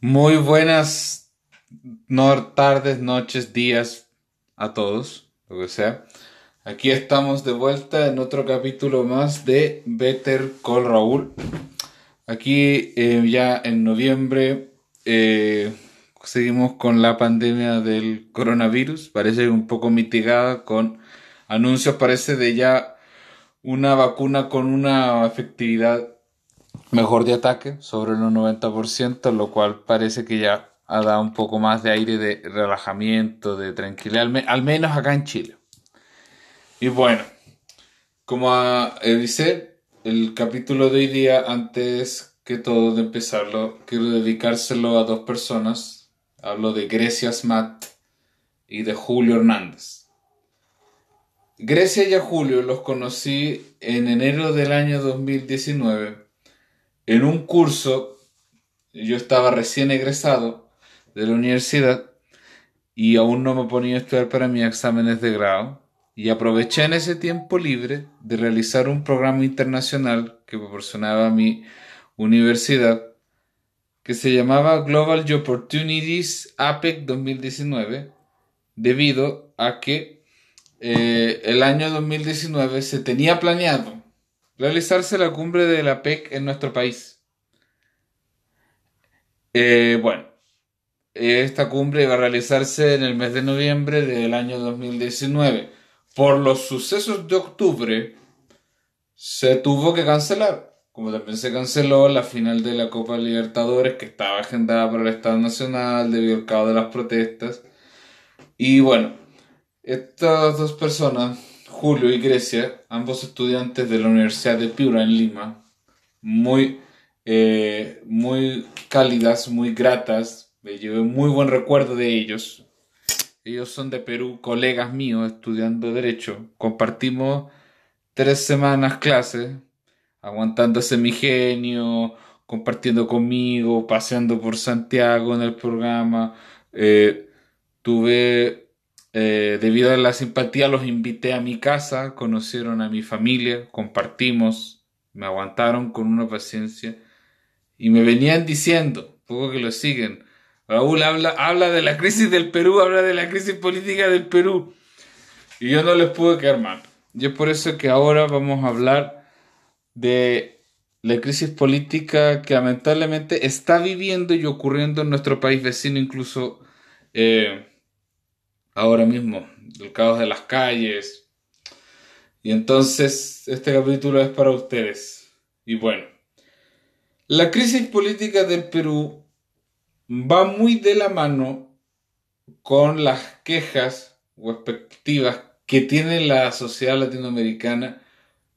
Muy buenas no, tardes, noches, días a todos, lo que sea. Aquí estamos de vuelta en otro capítulo más de Better Call Raúl. Aquí eh, ya en noviembre eh, seguimos con la pandemia del coronavirus. Parece un poco mitigada con anuncios, parece de ya una vacuna con una efectividad mejor de ataque, sobre el 90%, lo cual parece que ya ha dado un poco más de aire de relajamiento, de tranquilidad, al, menos acá en Chile. Y bueno, como dice, el capítulo de hoy día, antes que todo de empezarlo, quiero dedicárselo a dos personas. Hablo de Grecia Smat y de Julio Hernández. Grecia y a Julio los conocí en enero del año 2019 en un curso, yo estaba recién egresado de la universidad y aún no me ponía a estudiar para mis exámenes de grado. Y aproveché en ese tiempo libre de realizar un programa internacional que proporcionaba mi universidad que se llamaba Global Opportunities APEC 2019 debido a que eh, el año 2019 se tenía planeado realizarse la cumbre de la PEC en nuestro país. Eh, bueno, esta cumbre iba a realizarse en el mes de noviembre del año 2019. Por los sucesos de octubre, se tuvo que cancelar. Como también se canceló la final de la Copa Libertadores, que estaba agendada para el Estado Nacional debido al caos de las protestas. Y bueno, estas dos personas Julio y Grecia, ambos estudiantes de la Universidad de Piura en Lima, muy, eh, muy cálidas, muy gratas, me llevé muy buen recuerdo de ellos. Ellos son de Perú, colegas míos estudiando Derecho. Compartimos tres semanas clases, aguantando mi genio, compartiendo conmigo, paseando por Santiago en el programa. Eh, tuve eh, debido a la simpatía los invité a mi casa, conocieron a mi familia, compartimos, me aguantaron con una paciencia y me venían diciendo, poco que lo siguen, Raúl habla, habla de la crisis del Perú, habla de la crisis política del Perú. Y yo no les pude quedar mal. Y es por eso que ahora vamos a hablar de la crisis política que lamentablemente está viviendo y ocurriendo en nuestro país vecino, incluso eh, ahora mismo, el caos de las calles. Y entonces este capítulo es para ustedes. Y bueno, la crisis política del Perú va muy de la mano con las quejas o expectativas que tiene la sociedad latinoamericana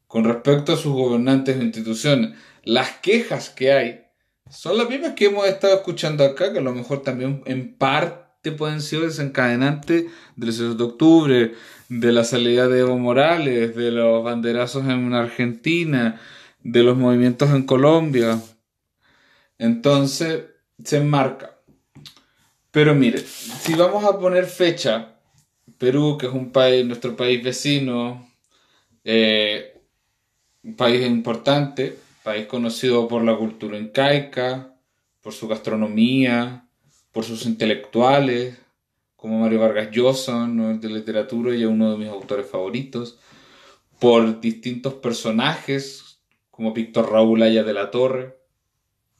con respecto a sus gobernantes e instituciones. Las quejas que hay son las mismas que hemos estado escuchando acá, que a lo mejor también en parte pueden ser desencadenantes del 6 de octubre, de la salida de Evo Morales, de los banderazos en Argentina, de los movimientos en Colombia. Entonces, se enmarca. Pero mire, si vamos a poner fecha, Perú, que es un país, nuestro país vecino, eh, un país importante, país conocido por la cultura incaica, por su gastronomía, por sus intelectuales, como Mario Vargas Llosa, ¿no? de literatura y uno de mis autores favoritos, por distintos personajes, como Víctor Raúl Aya de la Torre,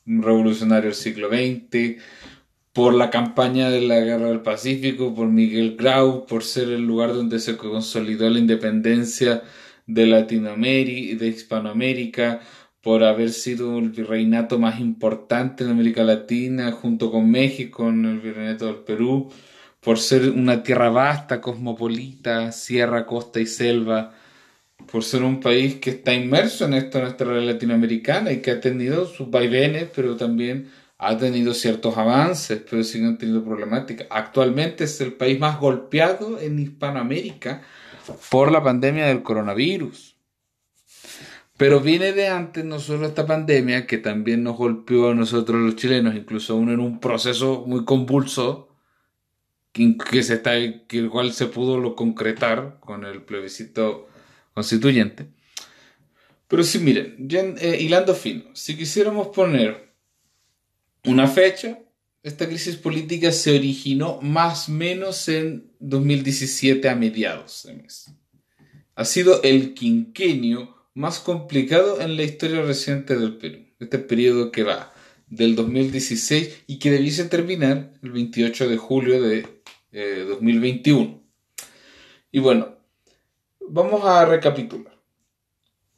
un revolucionario del siglo XX, por la campaña de la Guerra del Pacífico, por Miguel Grau, por ser el lugar donde se consolidó la independencia de Latinoamérica, de Hispanoamérica, por haber sido el virreinato más importante en América Latina, junto con México, en el virreinato del Perú, por ser una tierra vasta, cosmopolita, sierra, costa y selva, por ser un país que está inmerso en esto, en nuestra realidad latinoamericana y que ha tenido sus vaivenes, pero también ha tenido ciertos avances, pero siguen han tenido problemáticas. Actualmente es el país más golpeado en Hispanoamérica por la pandemia del coronavirus. Pero viene de antes no solo esta pandemia, que también nos golpeó a nosotros los chilenos, incluso uno en un proceso muy convulso, que, se está, que el se pudo lo concretar con el plebiscito constituyente. Pero sí, miren, ya, eh, hilando fino, si quisiéramos poner una fecha, esta crisis política se originó más o menos en 2017 a mediados de mes. Ha sido el quinquenio más complicado en la historia reciente del Perú. Este periodo que va del 2016 y que debiese terminar el 28 de julio de 2021. Eh, y bueno, vamos a recapitular.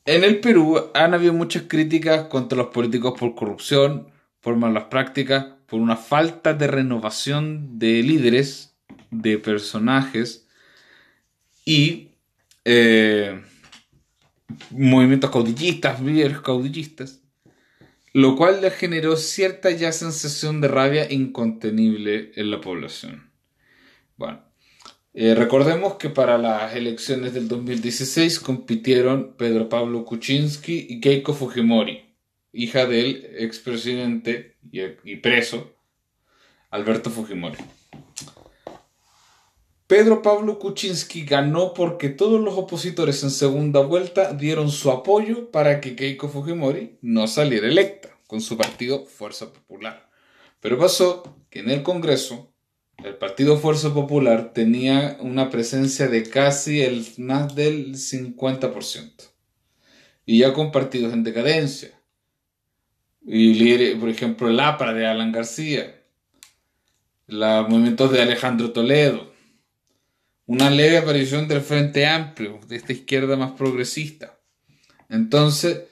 En el Perú han habido muchas críticas contra los políticos por corrupción, por malas prácticas, por una falta de renovación de líderes, de personajes y eh, movimientos caudillistas, líderes caudillistas, lo cual le generó cierta ya sensación de rabia incontenible en la población. Bueno, eh, recordemos que para las elecciones del 2016 compitieron Pedro Pablo Kuczynski y Keiko Fujimori, hija del expresidente y, y preso Alberto Fujimori. Pedro Pablo Kuczynski ganó porque todos los opositores en segunda vuelta dieron su apoyo para que Keiko Fujimori no saliera electa con su partido Fuerza Popular. Pero pasó que en el Congreso el partido Fuerza Popular tenía una presencia de casi el más del 50%. Y ya con partidos en decadencia. Y por ejemplo el APRA de Alan García, los movimientos de Alejandro Toledo, una leve aparición del Frente Amplio, de esta izquierda más progresista. Entonces,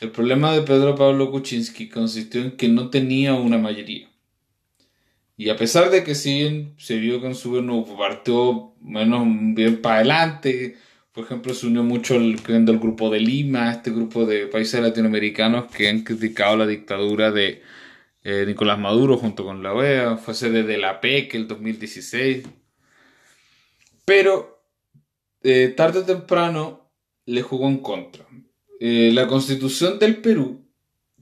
el problema de Pedro Pablo Kuczynski consistió en que no tenía una mayoría. Y a pesar de que sí se vio que en su gobierno partió menos bien para adelante, por ejemplo, se unió mucho el, el grupo de Lima, este grupo de países latinoamericanos que han criticado la dictadura de eh, Nicolás Maduro junto con la OEA, fue sede de la PEC el 2016. Pero eh, tarde o temprano le jugó en contra. Eh, la constitución del Perú,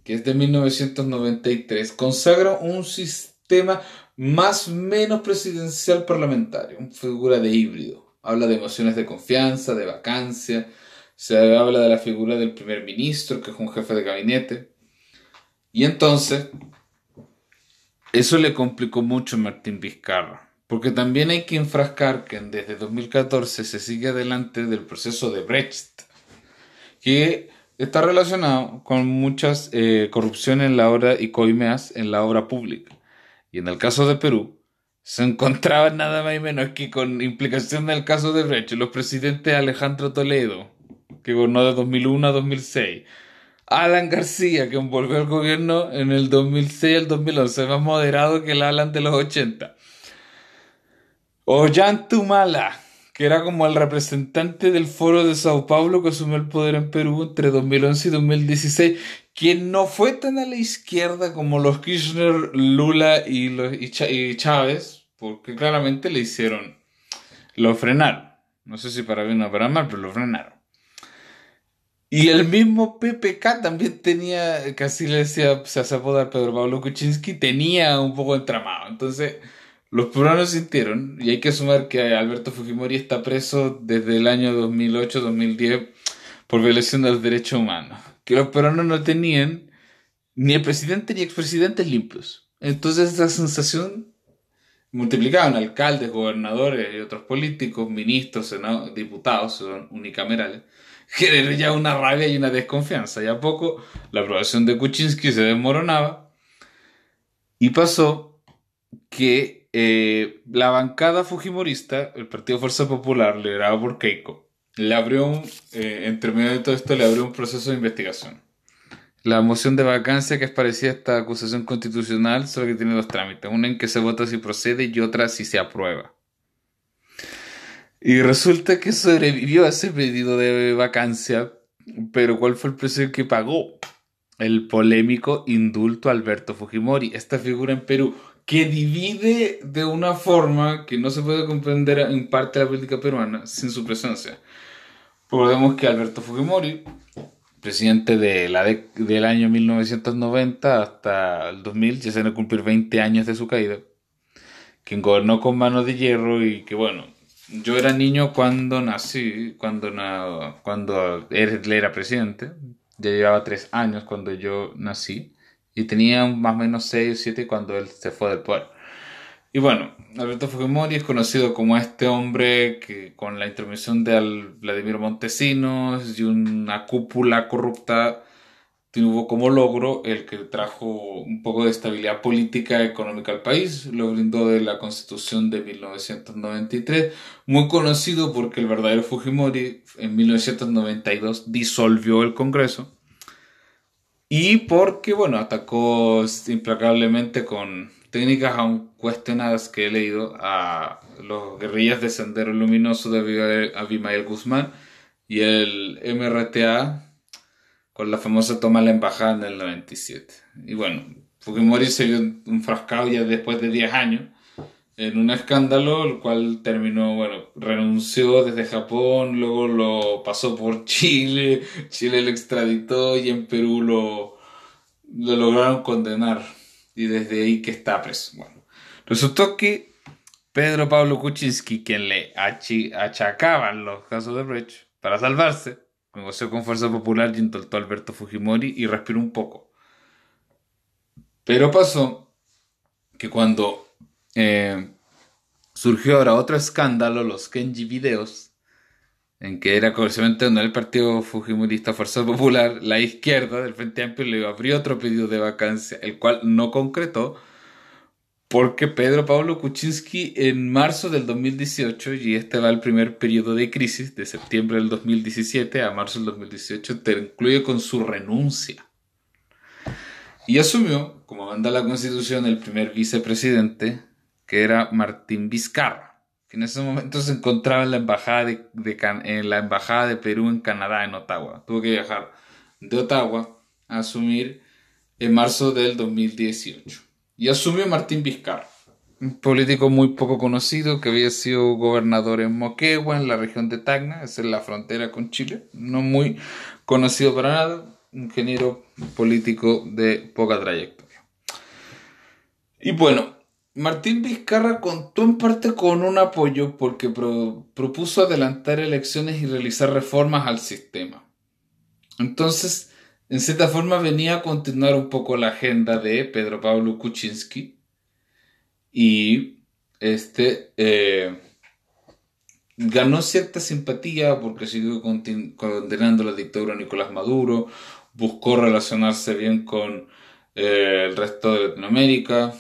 que es de 1993, consagra un sistema más menos presidencial parlamentario, una figura de híbrido. Habla de emociones de confianza, de vacancia, se habla de la figura del primer ministro, que es un jefe de gabinete. Y entonces, eso le complicó mucho a Martín Vizcarra. Porque también hay que enfrascar que desde 2014 se sigue adelante del proceso de Brecht, que está relacionado con muchas eh, corrupciones en la obra y coimeas en la obra pública. Y en el caso de Perú, se encontraba nada más y menos que con implicación del caso de Brecht, los presidentes Alejandro Toledo, que gobernó de 2001 a 2006, Alan García, que envolvió el gobierno en el 2006 al 2011, más moderado que el Alan de los 80, Tumala, que era como el representante del Foro de Sao Paulo que asumió el poder en Perú entre 2011 y 2016, quien no fue tan a la izquierda como los Kirchner, Lula y, los, Chávez, porque claramente le hicieron, lo frenaron. No sé si para bien o para mal, pero lo frenaron. Y el mismo PPK también tenía, casi le decía, se hace apodar Pedro Pablo Kuczynski, tenía un poco entramado. Entonces, los peruanos sintieron, y hay que sumar que Alberto Fujimori está preso desde el año 2008-2010 por violación de los derechos humanos, que los peruanos no tenían ni el presidente ni expresidentes limpios. Entonces esa sensación multiplicaban alcaldes, gobernadores y otros políticos, ministros, diputados, son unicamerales, generó ya una rabia y una desconfianza. Y a poco la aprobación de Kuczynski se desmoronaba y pasó que eh, la bancada fujimorista, el Partido Fuerza Popular, liderado por Keiko, le abrió un, eh, entre de todo esto, le abrió un proceso de investigación. La moción de vacancia, que es parecida a esta acusación constitucional, solo que tiene dos trámites. Una en que se vota si procede y otra si se aprueba. Y resulta que sobrevivió a ese pedido de vacancia, pero ¿cuál fue el precio que pagó? El polémico indulto Alberto Fujimori, esta figura en Perú que divide de una forma que no se puede comprender en parte la política peruana sin su presencia. Recordemos que Alberto Fujimori, presidente de la del año 1990 hasta el 2000, ya se van a cumplir 20 años de su caída, quien gobernó con manos de hierro y que bueno, yo era niño cuando nací, cuando, cuando él era presidente, ya llevaba tres años cuando yo nací Y tenía más o menos 6 o 7 cuando él se fue del poder. Y bueno, Alberto Fujimori es conocido como este hombre que con la intervención de Vladimir Montesinos y una cúpula corrupta tuvo como logro el que trajo un poco de estabilidad política y económica al país, lo brindó de la constitución de 1993, muy conocido porque el verdadero Fujimori en 1992 disolvió el Congreso y porque, bueno, atacó implacablemente con técnicas aún cuestionadas que he leído a los guerrillas de Sendero Luminoso de Abimael Guzmán y el MRTA con la famosa toma de la embajada en el 97. Y bueno, Fujimori se vio enfrascado ya después de 10 años en un escándalo, el cual terminó, bueno, renunció desde Japón, luego lo pasó por Chile, Chile lo extraditó y en Perú lo, lo lograron condenar y desde ahí que está preso. Bueno, resultó que Pedro Pablo Kuczynski, quien le achacaban los casos de Brecht, para salvarse, negoció con Fuerza Popular y intentó Alberto Fujimori y respiró un poco. Pero pasó que cuando eh, surgió ahora otro escándalo, los Kenji Videos, en que era curiosamente donde el partido Fujimorista Fuerza Popular, la izquierda del Frente Amplio le abrió otro pedido de vacancia, el cual no concretó, porque Pedro Pablo Kuczynski en marzo del 2018, y este va el primer periodo de crisis, de septiembre del 2017 a marzo del 2018, te incluye con su renuncia. Y asumió, como manda la constitución, el primer vicepresidente, que era Martín Vizcarra en ese momento se encontraba en la embajada de, en la embajada de Perú en Canadá, en Ottawa. Tuvo que viajar de Ottawa a asumir en marzo del 2018. Y asumió Martín Vizcarra, un político muy poco conocido que había sido gobernador en Moquegua, en la región de Tacna, es en la frontera con Chile, no muy conocido para nada, ingeniero político de poca trayectoria. Y bueno, Martín Vizcarra contó en parte con un apoyo porque propuso adelantar elecciones y realizar reformas al sistema. Entonces, en cierta forma venía a continuar un poco la agenda de Pedro Pablo Kuczynski y este eh, ganó cierta simpatía porque siguió condenando la dictadura de Nicolás Maduro, buscó relacionarse bien con eh, el resto de Latinoamérica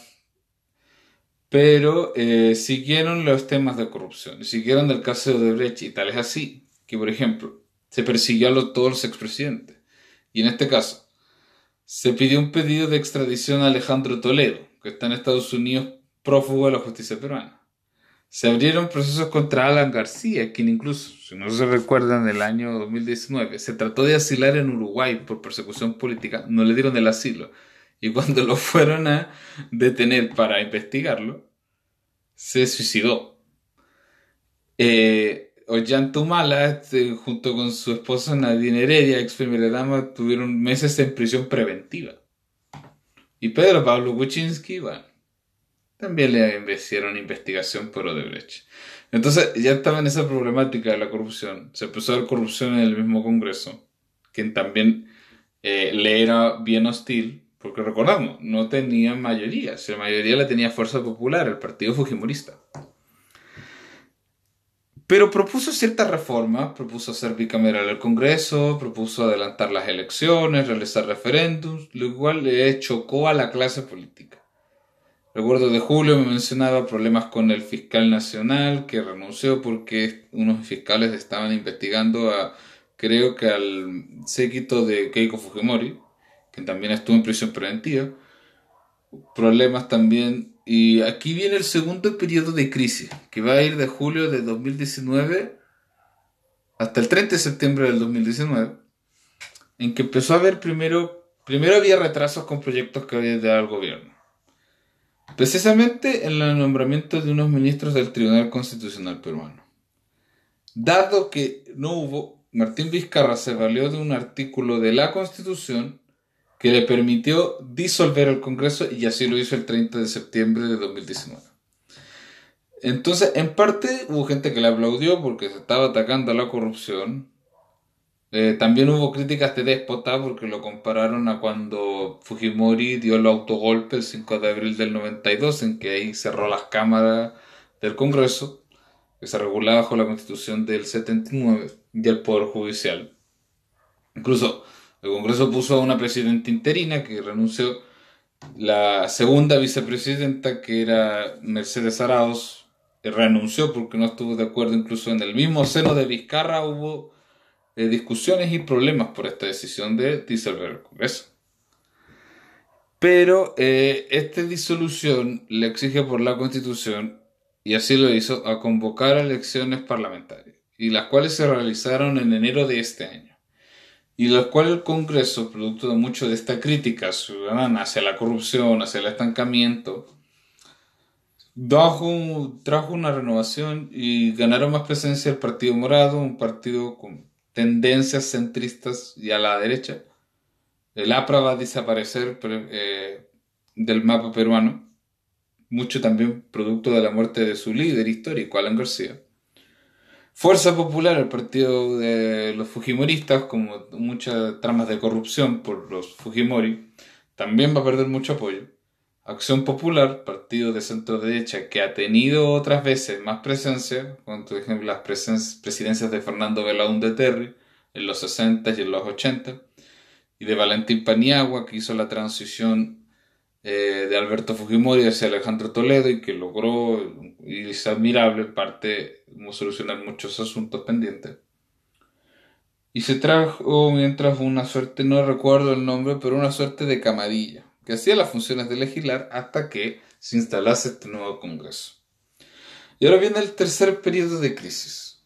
pero eh, siguieron los temas de corrupción, siguieron el caso de Brecht y tal es así, que por ejemplo, se persiguió a todos los expresidentes. Y en este caso, se pidió un pedido de extradición a Alejandro Toledo, que está en Estados Unidos prófugo de la justicia peruana. Se abrieron procesos contra Alan García, quien incluso, si no se recuerda, en el año 2019 se trató de asilar en Uruguay por persecución política, no le dieron el asilo y cuando lo fueron a detener para investigarlo, se suicidó. Eh, Ollantumala, este, junto con su esposa Nadine Heredia, ex primera dama, tuvieron meses en prisión preventiva. Y Pedro Pablo Kuczynski, bueno, también le hicieron investigación por Odebrecht. Entonces ya estaba en esa problemática de la corrupción. Se empezó a ver corrupción en el mismo Congreso, quien también eh, le era bien hostil porque recordamos, no tenía mayoría. Si la mayoría la tenía Fuerza Popular, el partido Fujimorista. Pero propuso ciertas reformas, propuso hacer bicameral el Congreso, propuso adelantar las elecciones, realizar referéndums, lo cual le chocó a la clase política. Recuerdo de julio me mencionaba problemas con el fiscal nacional que renunció porque unos fiscales estaban investigando a, creo que al séquito de Keiko Fujimori, que también estuvo en prisión preventiva. Problemas también. Y aquí viene el segundo periodo de crisis, que va a ir de julio de 2019 hasta el 30 de septiembre del 2019, en que empezó a haber primero, primero había retrasos con proyectos que había dado el gobierno. Precisamente en el nombramiento de unos ministros del Tribunal Constitucional peruano. Dado que no hubo, Martín Vizcarra se valió de un artículo de la Constitución que le permitió disolver el Congreso y así lo hizo el 30 de septiembre de 2019. Entonces, en parte hubo gente que le aplaudió porque se estaba atacando a la corrupción. Eh, también hubo críticas de déspota porque lo compararon a cuando Fujimori dio el autogolpe el 5 de abril del 92, en que ahí cerró las cámaras del Congreso, que se regulaba bajo la constitución del 79, y el Poder Judicial. Incluso el Congreso puso a una presidenta interina que renunció, la segunda vicepresidenta, que era Mercedes Arauz, renunció porque no estuvo de acuerdo, incluso en el mismo seno de Vizcarra hubo discusiones y problemas por esta decisión de disolver el Congreso. Pero eh, esta disolución le exige por la Constitución, y así lo hizo, a convocar elecciones parlamentarias, y las cuales se realizaron en enero de este año, y las cuales el Congreso, producto de mucho de esta crítica ciudadana hacia la corrupción, hacia el estancamiento, trajo una renovación y ganaron más presencia el Partido Morado, un partido con tendencias centristas y a la derecha. El APRA va a desaparecer eh, del mapa peruano, mucho también producto de la muerte de su líder histórico, Alan García. Fuerza Popular, el partido de los Fujimoristas, como muchas tramas de corrupción por los Fujimori, también va a perder mucho apoyo. Acción Popular, partido de centro derecha que ha tenido otras veces más presencia, como por ejemplo las presidencias de Fernando Belaúnde Terry en los 60 y en los 80, y de Valentín Paniagua que hizo la transición eh, de Alberto Fujimori hacia Alejandro Toledo y que logró, y es admirable parte, solucionar muchos asuntos pendientes. Y se trajo mientras una suerte, no recuerdo el nombre, pero una suerte de camarilla que hacía las funciones de legislar hasta que se instalase este nuevo Congreso. Y ahora viene el tercer periodo de crisis,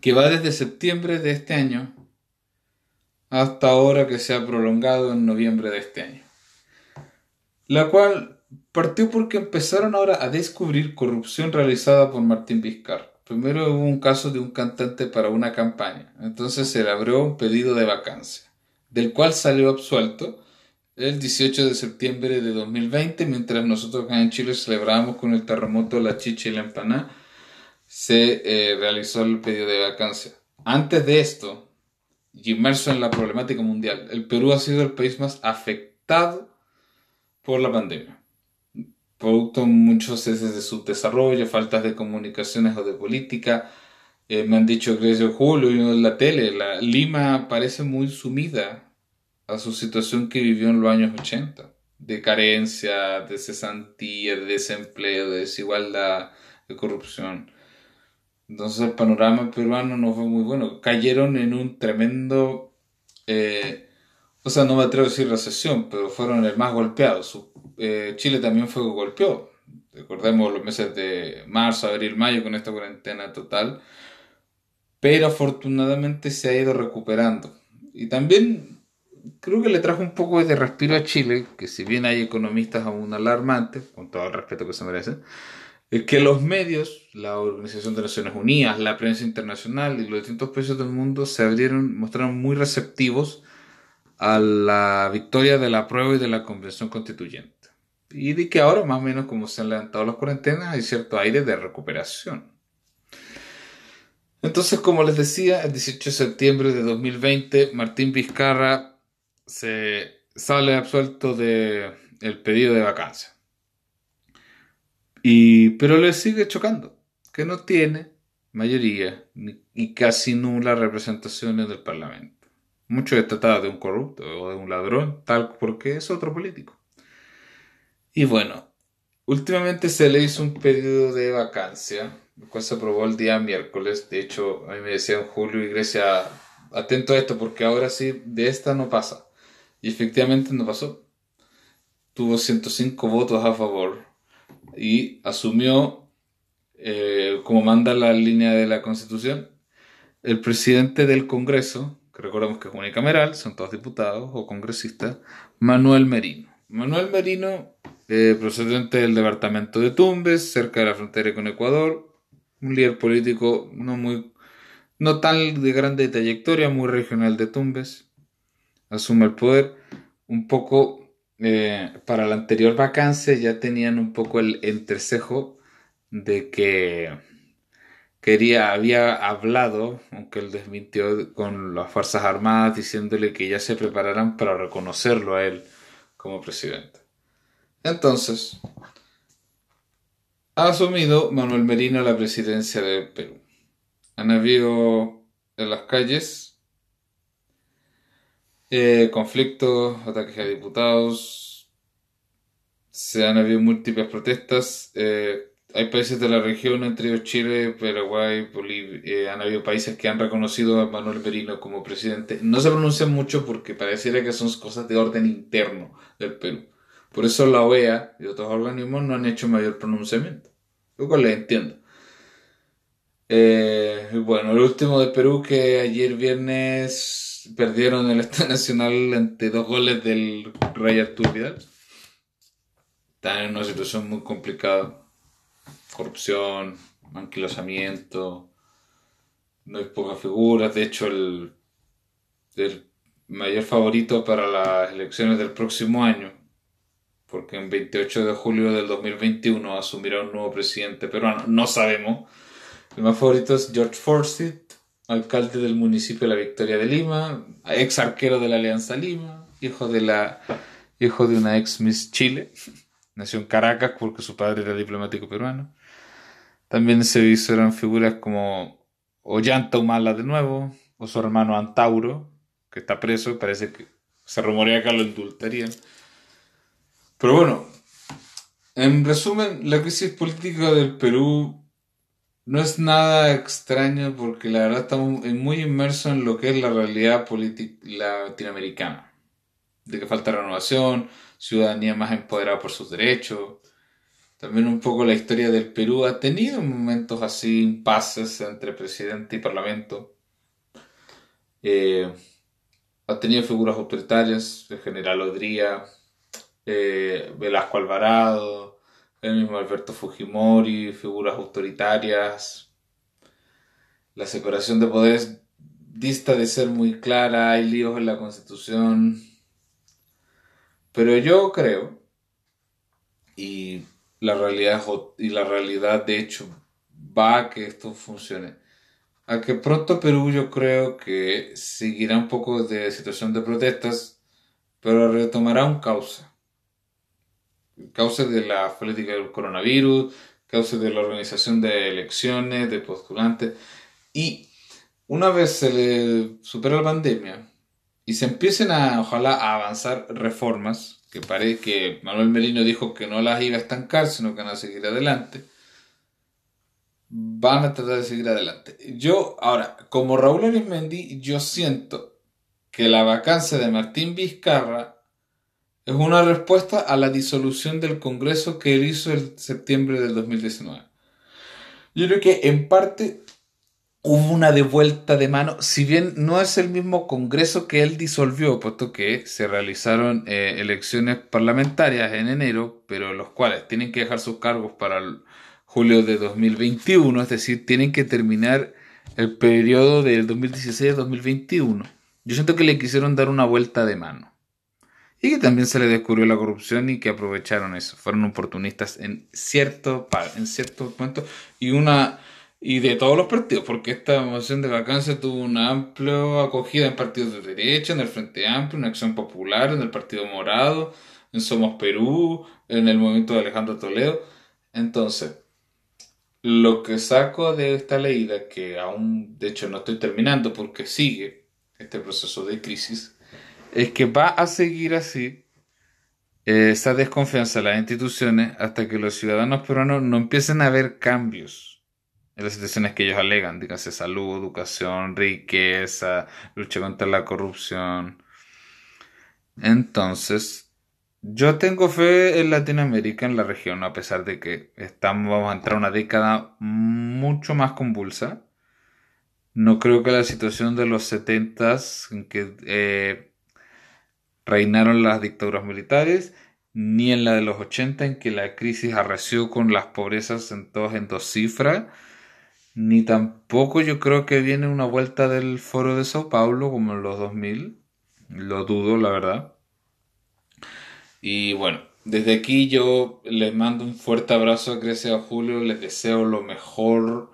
que va desde septiembre de este año hasta ahora que se ha prolongado en noviembre de este año. La cual partió porque empezaron ahora a descubrir corrupción realizada por Martín Vizcarra. Primero hubo un caso de un cantante para una campaña, entonces se le abrió un pedido de vacancia, del cual salió absuelto el 18 de septiembre de 2020, mientras nosotros en Chile celebrábamos con el terremoto la chicha y la empanada, se eh, realizó el pedido de vacancia. Antes de esto, y inmerso en la problemática mundial, el Perú ha sido el país más afectado por la pandemia. Producto muchos veces de su desarrollo, faltas de comunicaciones o de política. Eh, me han dicho desde julio en la tele, la Lima parece muy sumida a su situación que vivió en los años 80, de carencia, de cesantía, de desempleo, de desigualdad, de corrupción. Entonces el panorama peruano no fue muy bueno. Cayeron en un tremendo, eh, o sea, no me atrevo a decir recesión, pero fueron el más golpeados. Eh, Chile también fue golpeado. Recordemos los meses de marzo, abril, mayo con esta cuarentena total. Pero afortunadamente se ha ido recuperando. Y también creo que le trajo un poco de respiro a Chile, que si bien hay economistas aún alarmantes, con todo el respeto que se merecen, es que los medios, la Organización de Naciones Unidas, la prensa internacional y los distintos países del mundo se abrieron, mostraron muy receptivos a la victoria de la prueba y de la convención constituyente. Y de que ahora, más o menos como se han levantado las cuarentenas, hay cierto aire de recuperación. Entonces, como les decía, el 18 de septiembre de 2020, Martín Vizcarra se sale absuelto del el pedido de vacancia. Y, pero le sigue chocando, que no tiene mayoría y casi nula representación en el Parlamento. Mucho es tratado de un corrupto o de un ladrón, tal porque es otro político. Y bueno, últimamente se le hizo un pedido de vacancia, el cual se aprobó el día miércoles. De hecho, a mí me decían Julio y Grecia, atento a esto, porque ahora sí, de esta no pasa. Y efectivamente no pasó. Tuvo 105 votos a favor y asumió, eh, como manda la línea de la Constitución, el presidente del Congreso, que recordemos que es unicameral, son todos diputados o congresistas, Manuel Merino. Manuel Merino, eh, procedente del departamento de Tumbes, cerca de la frontera con Ecuador, un líder político no muy no tan de grande trayectoria, muy regional de Tumbes, asume el poder, un poco eh, para la anterior vacancia ya tenían un poco el entrecejo de que, quería, había hablado, aunque él desmintió con las Fuerzas Armadas diciéndole que ya se prepararan para reconocerlo a él como presidente. Entonces, ha asumido Manuel Merino la presidencia de Perú. Han habido en las calles eh, conflictos, ataques a diputados, se han habido múltiples protestas. Eh, hay países de la región, entre ellos Chile, Paraguay, Bolivia, eh, han habido países que han reconocido a Manuel Merino como presidente. No se pronuncian mucho porque pareciera que son cosas de orden interno del Perú. Por eso la OEA y otros organismos no han hecho mayor pronunciamiento. Lo cual les entiendo. Eh, bueno, el último de Perú que ayer viernes perdieron el Estado Nacional ante dos goles del Rey Artur Vidal. En una situación muy complicada corrupción, anquilosamiento, no hay pocas figuras, de hecho el, mayor favorito para las elecciones del próximo año, porque en 28 de julio del 2021 asumirá un nuevo presidente peruano, no sabemos. El más favorito es George Forsyth, alcalde del municipio de La Victoria de Lima, ex arquero de la Alianza Lima, hijo de la hijo de una ex Miss Chile. Nació en Caracas porque su padre era diplomático peruano. También se visualizan figuras como Ollanta Humala de nuevo, o su hermano Antauro, que está preso, parece que se rumorea que lo indultarían. Pero bueno, en resumen, la crisis política del Perú no es nada extraño porque la verdad estamos muy inmersos en lo que es la realidad política latinoamericana. De que falta renovación, ciudadanía más empoderada por sus derechos, también un poco la historia del Perú ha tenido momentos así, impases entre presidente y parlamento. Eh, ha tenido figuras autoritarias, el general Odría, eh, Velasco Alvarado, el mismo Alberto Fujimori, figuras autoritarias. La separación de poderes dista de ser muy clara, hay líos en la constitución. Pero yo creo, y la realidad y la realidad de hecho va a que esto funcione. A que pronto Perú yo creo que seguirá un poco de situación de protestas, pero retomará un causa. Causa de la política del coronavirus, causa de la organización de elecciones, de postulantes. Y una vez se le supera la pandemia y se empiecen a, ojalá, a avanzar reformas, que parece que Manuel Merino dijo que no las iba a estancar, sino que van a seguir adelante, van a tratar de seguir adelante. Yo, ahora, como Raúl Arismendi, yo siento que la vacancia de Martín Vizcarra es una respuesta a la disolución del Congreso que él hizo en septiembre del 2019. Yo creo que en parte hubo una devuelta de mano, si bien no es el mismo Congreso que él disolvió, puesto que se realizaron eh, elecciones parlamentarias en enero, pero los cuales tienen que dejar sus cargos para julio de 2021, es decir, tienen que terminar el periodo del 2016-2021. Yo siento que le quisieron dar una vuelta de mano. Y que también se le descubrió la corrupción y que aprovecharon eso. Fueron oportunistas en cierto, en cierto. Y una y de todos los partidos, porque esta moción de vacancia tuvo una amplia acogida en partidos de derecha, en el Frente Amplio, en Acción Popular, en el Partido Morado, en Somos Perú, en el movimiento de Alejandro Toledo. Entonces, lo que saco de esta leída, que aún de hecho no estoy terminando porque sigue este proceso de crisis, es que va a seguir así esa desconfianza en las instituciones hasta que los ciudadanos peruanos no empiecen a ver cambios en las situaciones que ellos alegan, dígase salud, educación, riqueza, lucha contra la corrupción. Entonces, yo tengo fe en Latinoamérica, en la región, a pesar de que estamos, vamos a entrar a una década mucho más convulsa. No creo que la situación de los 70 en que eh, reinaron las dictaduras militares, ni en la de los 80 en que la crisis arreció con las pobrezas en todos en dos cifras, ni tampoco yo creo que viene una vuelta del foro de Sao Paulo como en los 2000. Lo dudo, la verdad. Y bueno, desde aquí yo les mando un fuerte abrazo a Grecia a Julio. Les deseo lo mejor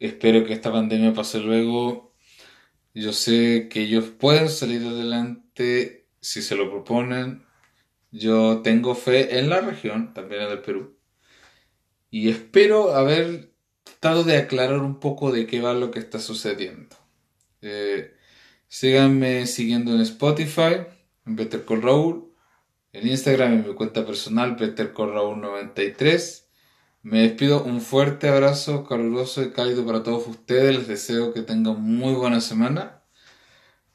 Espero que esta pandemia pase luego. Yo sé que ellos pueden salir adelante si se lo proponen. Yo tengo fe en la región, también en el Perú. Y espero haber tratado de aclarar un poco de qué va lo que está sucediendo. Eh, síganme siguiendo en Spotify, en Better Call Raúl, en Instagram en mi cuenta personal, Call Raúl 93. Me despido, un fuerte abrazo caluroso y cálido para todos ustedes. Les deseo que tengan muy buena semana.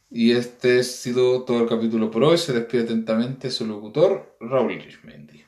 Y este ha sido todo el capítulo por hoy. Se despide atentamente su locutor, Raúl Grismendi.